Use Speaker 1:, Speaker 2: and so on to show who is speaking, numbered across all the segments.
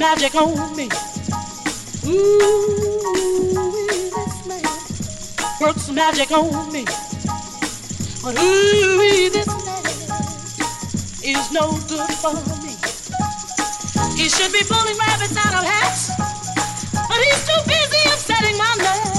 Speaker 1: Magic on me. Ooh, this man works magic on me. But ooh, this man is no good for me. He should be pulling rabbits out of hats, but he's too busy upsetting my nerves.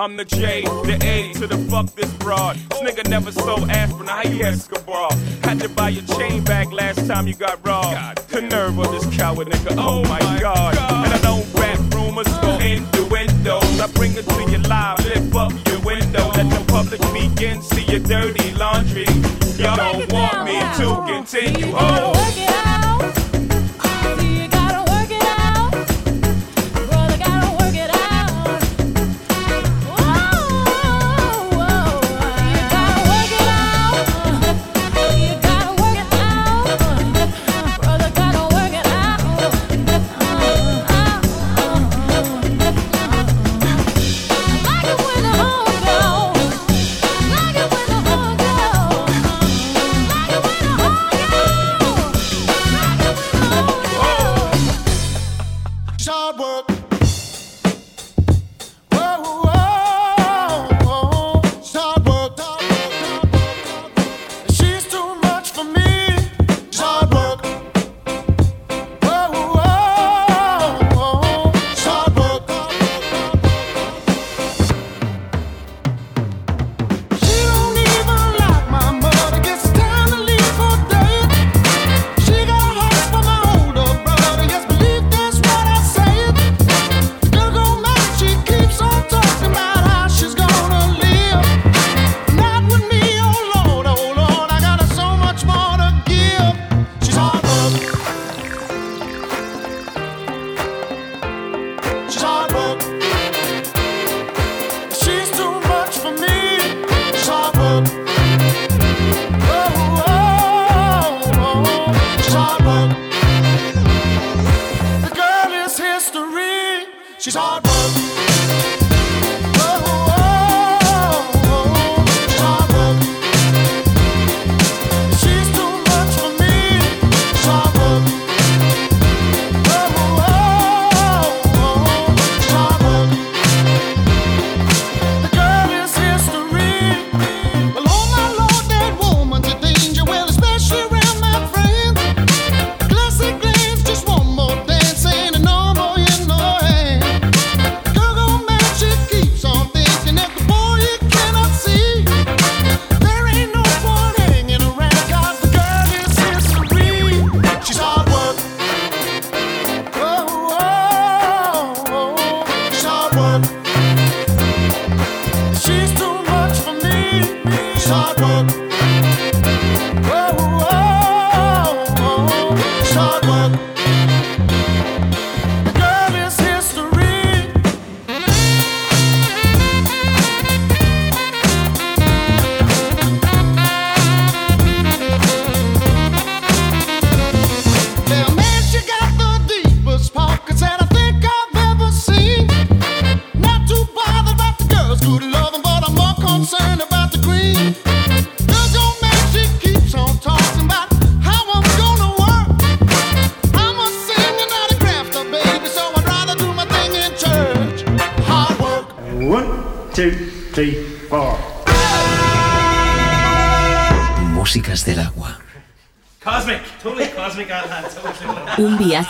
Speaker 2: I'm the J, the A to the fuck this broad. This nigga never sold aspirin, how you Escobar? Had to buy your chain back last time you got robbed. The nerve of this coward nigga, oh my god.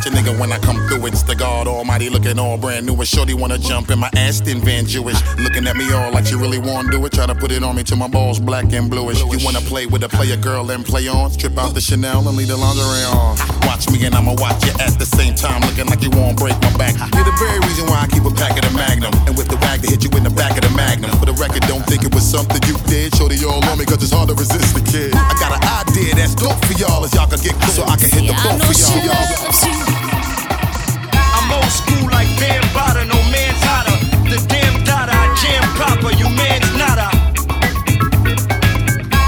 Speaker 3: Watch a nigga when I come through. It's looking all brand new. And shorty wanna jump in my Aston Van Jewish. Looking at me all like she really wanna do it. Try to put it on me till my balls black and bluish. You wanna play with a player girl and play on? Strip out the Chanel and leave the lingerie on. Watch me and I'ma watch you at the same time. Looking like you won't break my back. You're the very reason why I keep a pack of the Magnum. And with the wag to hit you in the back of the Magnum. For the record, don't think it was something you did. Shorty all on me cause it's hard to resist the kid. I got an idea that's dope for y'all as y'all can get cool so I can hit the both for y'all.
Speaker 4: I'm old school like Bambaataa, no man's hotter. The damn dada, I jam proper, you man's nada.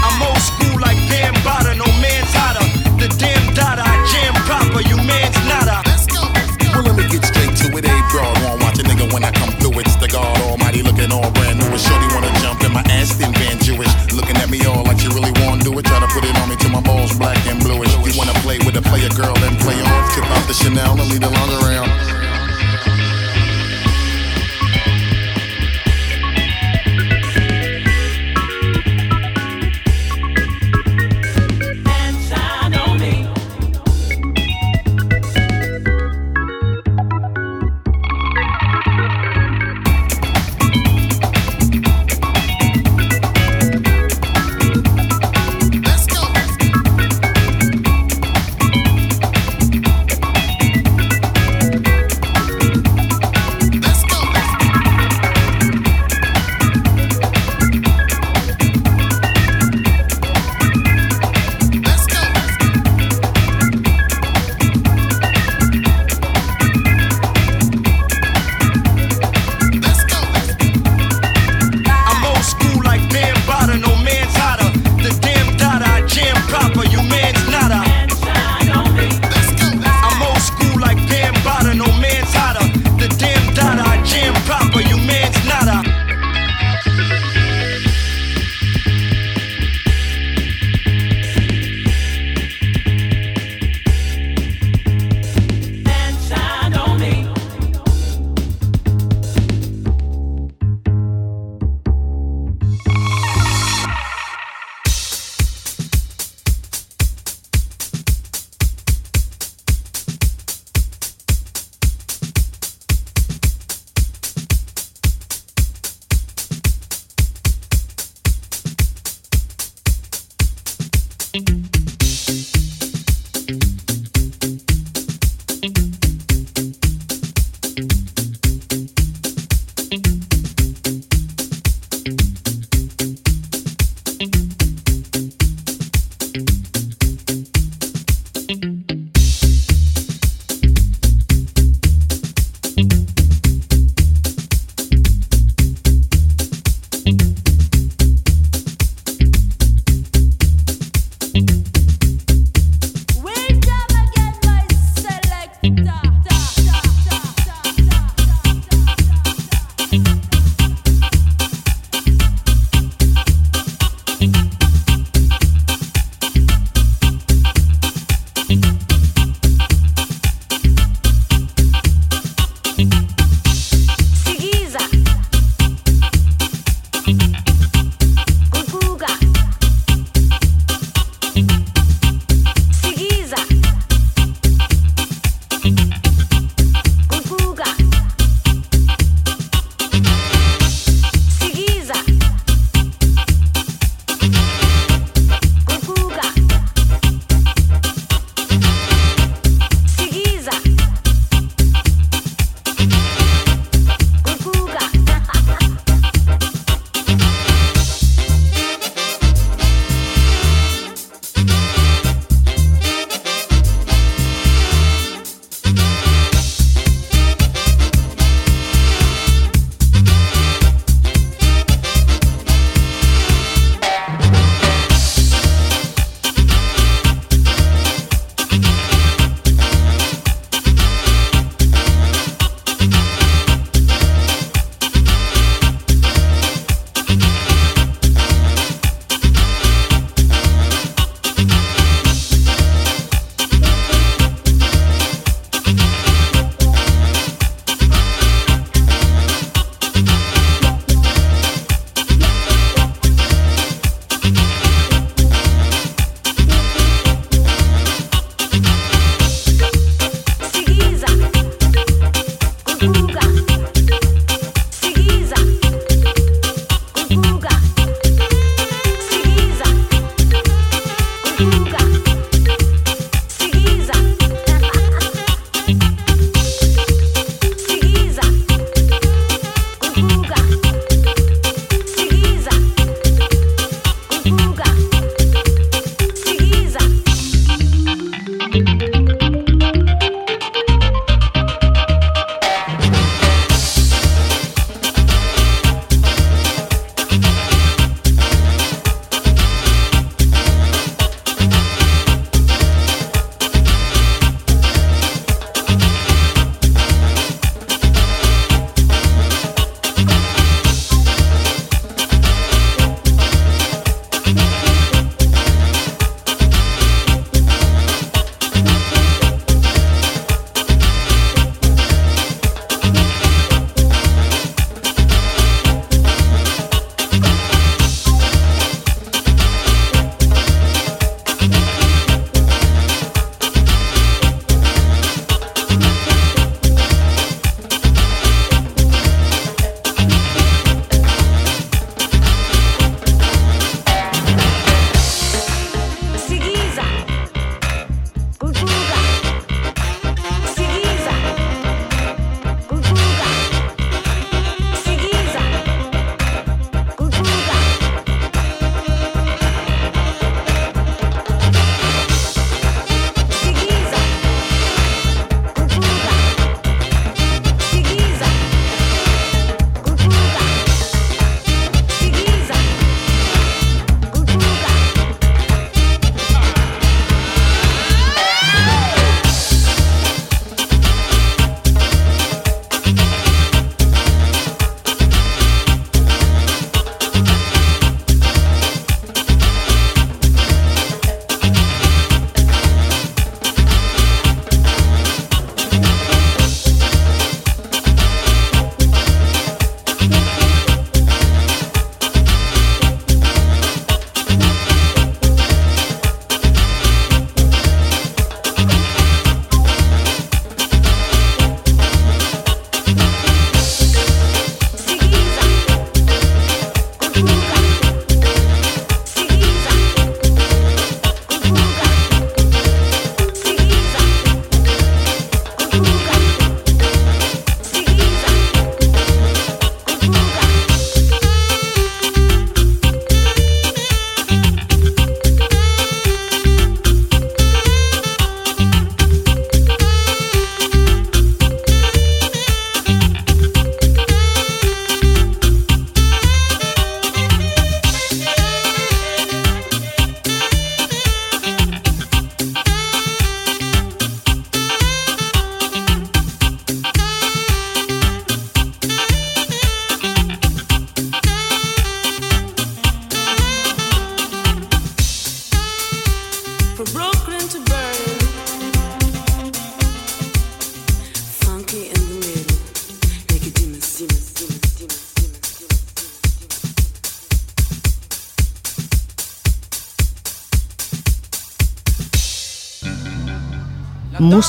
Speaker 4: I'm old school like Bambaataa, no man's hotter. The damn dada, I jam proper, you man's nada.
Speaker 3: Well, let me get straight to it. A broad won't watch a nigga when I come through. It's the God Almighty looking all brand new. And shorty wanna jump in my Aston Van Jewish. Looking at me all like she really wanna do it. Try to put it on me till my balls black and bluish. You wanna play with a player girl and play on. Tip out the Chanel and leave the lingerie on.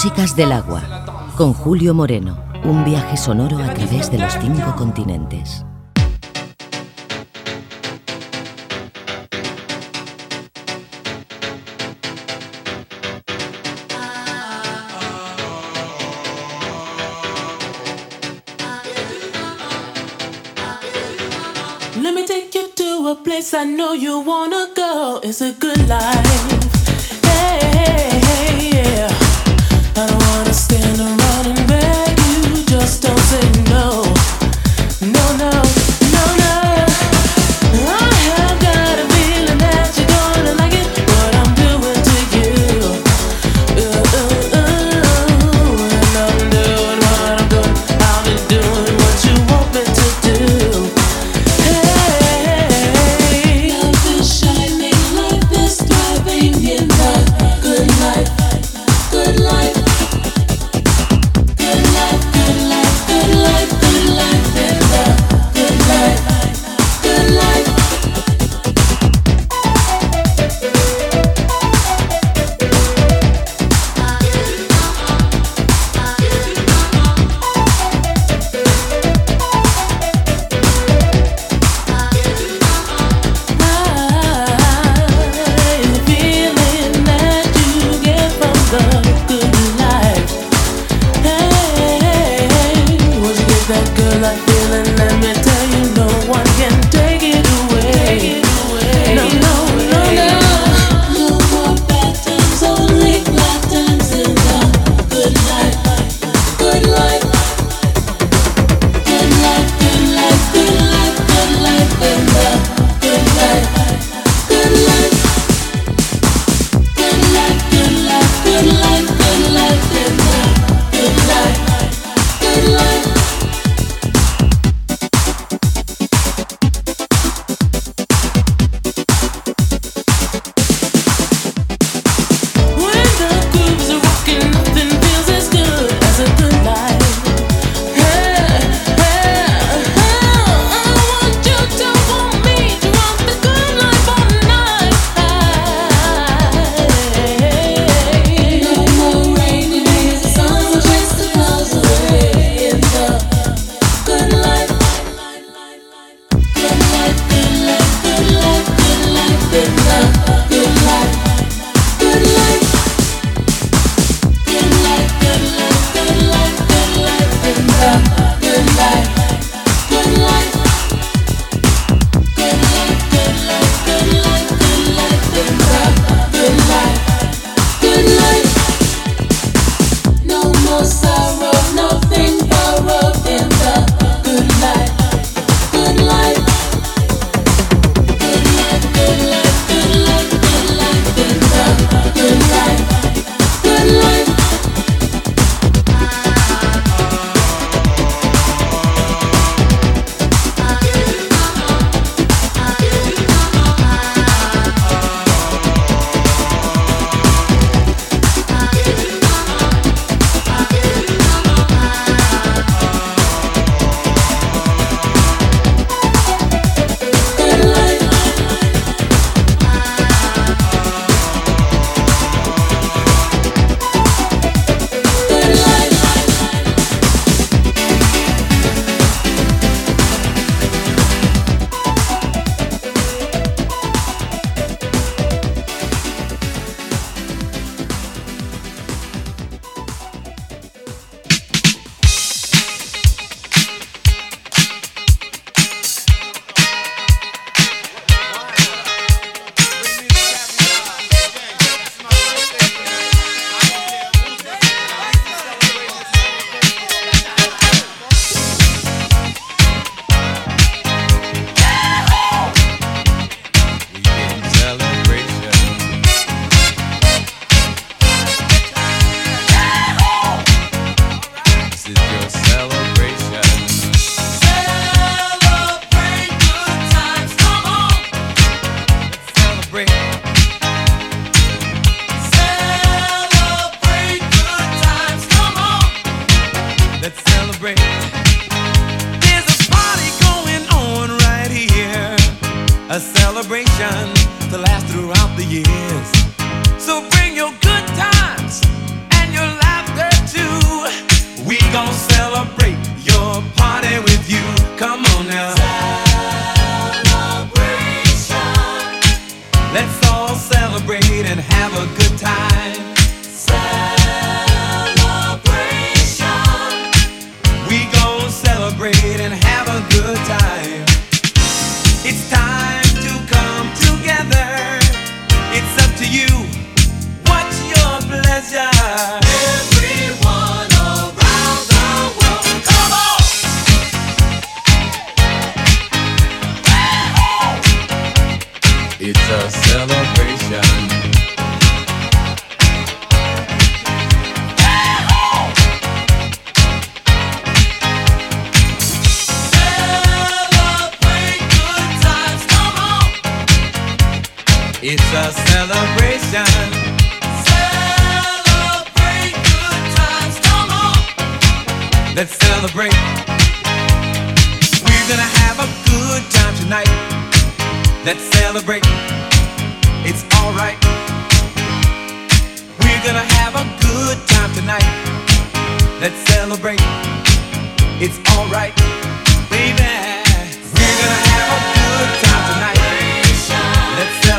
Speaker 5: Músicas del agua, con Julio Moreno, un viaje sonoro a través de los cinco continentes.
Speaker 6: Let me take you to a place I know you wanna go. It's a good life. Hey,
Speaker 7: It's a celebration. Celebrate good times, come on. Let's celebrate. We're gonna have a good time tonight. Let's celebrate. It's alright. We're gonna have a good time tonight. Let's celebrate. It's alright,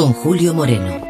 Speaker 7: con
Speaker 5: Julio Moreno.